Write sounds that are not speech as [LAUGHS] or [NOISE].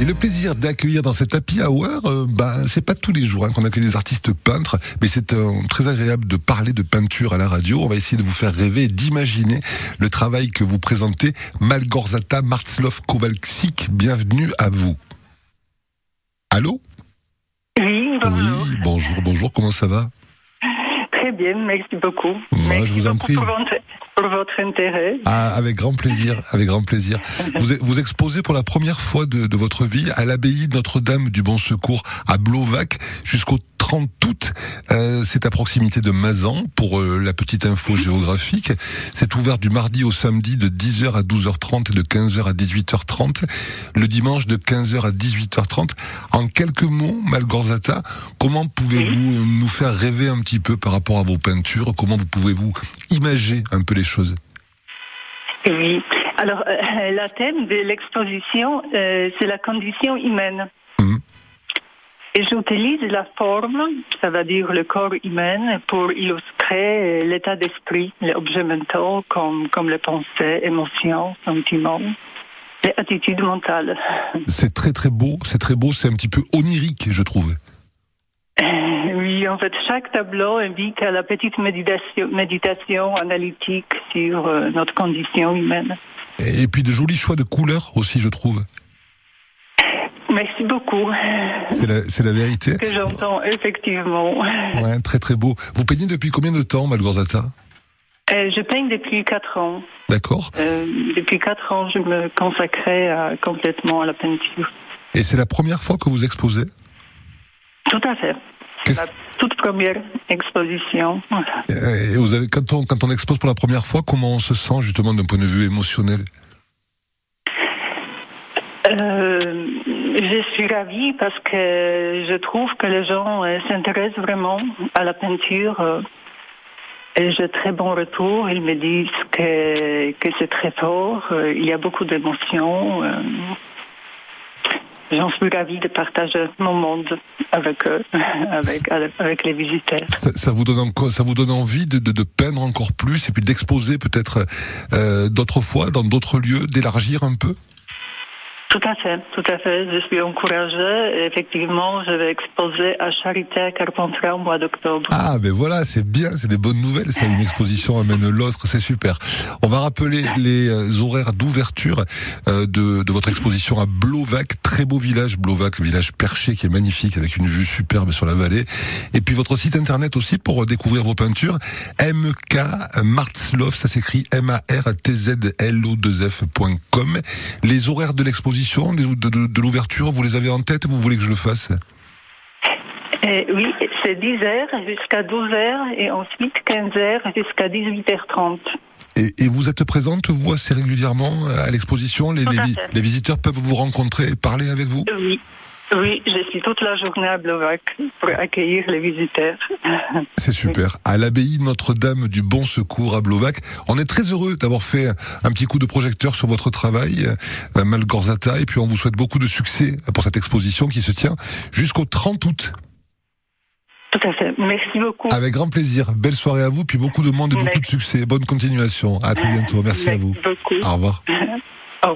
Et le plaisir d'accueillir dans cet happy hour, euh, ben c'est pas tous les jours hein, qu'on accueille des artistes peintres, mais c'est euh, très agréable de parler de peinture à la radio. On va essayer de vous faire rêver et d'imaginer le travail que vous présentez. Malgorzata Martzlov Kowalczyk, bienvenue à vous. Allô? Oui, bonjour. Oui, bonjour, bonjour, comment ça va? Très bien, merci beaucoup. Moi, merci je vous en prie. Votre intérêt. Ah, avec grand plaisir, avec grand plaisir. Vous, vous exposez pour la première fois de, de votre vie à l'abbaye Notre-Dame du Bon Secours à Blovac jusqu'au 30 août. Euh, c'est à proximité de Mazan pour euh, la petite info géographique. C'est ouvert du mardi au samedi de 10h à 12h30 et de 15h à 18h30. Le dimanche de 15h à 18h30. En quelques mots, Malgorzata, comment pouvez-vous nous faire rêver un petit peu par rapport à vos peintures? Comment vous pouvez-vous imager un peu les choses? Oui. Alors, euh, [LAUGHS] la thème de l'exposition, euh, c'est la condition humaine. Et j'utilise la forme, ça veut dire le corps humain, pour illustrer euh, l'état d'esprit, les objets mentaux comme, comme les pensées, émotions, sentiments, les attitudes mentales. C'est très très beau, c'est très beau, c'est un petit peu onirique, je trouve. Euh, Oui, en fait, chaque tableau invite à la petite méditation, méditation analytique sur euh, notre condition humaine. Et puis de jolis choix de couleurs aussi, je trouve. Merci beaucoup. C'est la, c'est la vérité. Que j'entends effectivement. Ouais, très très beau. Vous peignez depuis combien de temps, Malgorzata? Euh, je peigne depuis quatre ans. D'accord. Euh, depuis quatre ans, je me consacrais à- complètement à la peinture. Et c'est la première fois que vous exposez? Tout à fait. Qu'est-ce- La toute première exposition. Euh, Et vous avez, quand on, quand on expose pour la première fois, comment on se sent justement d'un point de vue émotionnel? Euh, je suis ravie parce que je trouve que les gens euh, s'intéressent vraiment à la peinture. euh, et j'ai très bon retour. Ils me disent que, que c'est très fort. il y a beaucoup d'émotions. J'en suis ravie de partager mon monde avec [LAUGHS] eux, avec, les visiteurs. ça, vous donne ça vous donne envie de, peindre encore plus et puis d'exposer peut-être d'autres fois dans d'autres lieux, d'élargir un peu? Tout à fait, tout à fait. Je suis encouragée. Effectivement, je vais exposer à Charité à Carpentras au mois d'octobre. Ah ben voilà, c'est bien, c'est des bonnes nouvelles. Ça, une exposition amène l'autre, c'est super. On va rappeler les euh, horaires d'ouverture euh, de, de votre exposition à Blovac, très beau village, Blovac, village perché qui est magnifique avec une vue superbe sur la vallée. Et puis votre site internet aussi pour découvrir vos peintures, MK Martzlov, ça s'écrit M-A-R-T-Z-L-O-2-F.com. Les horaires de l'exposition, de, de, de l'ouverture, vous les avez en tête Vous voulez que je le fasse Et oui, c'est 10h jusqu'à 12h et ensuite 15h jusqu'à 18h30. Et, et vous êtes présente, vous, assez régulièrement à l'exposition les, les, les visiteurs peuvent vous rencontrer et parler avec vous? Oui. Oui, je suis toute la journée à Blovac pour accueillir les visiteurs. C'est super. À l'abbaye Notre-Dame du Bon Secours à Blovac. On est très heureux d'avoir fait un petit coup de projecteur sur votre travail, euh, Malgorzata, et puis on vous souhaite beaucoup de succès pour cette exposition qui se tient jusqu'au 30 août. Tout à fait. Merci beaucoup. Avec grand plaisir. Belle soirée à vous, puis beaucoup de monde et beaucoup de succès. Bonne continuation. À très bientôt. Merci à vous. beaucoup. Au revoir. [LAUGHS]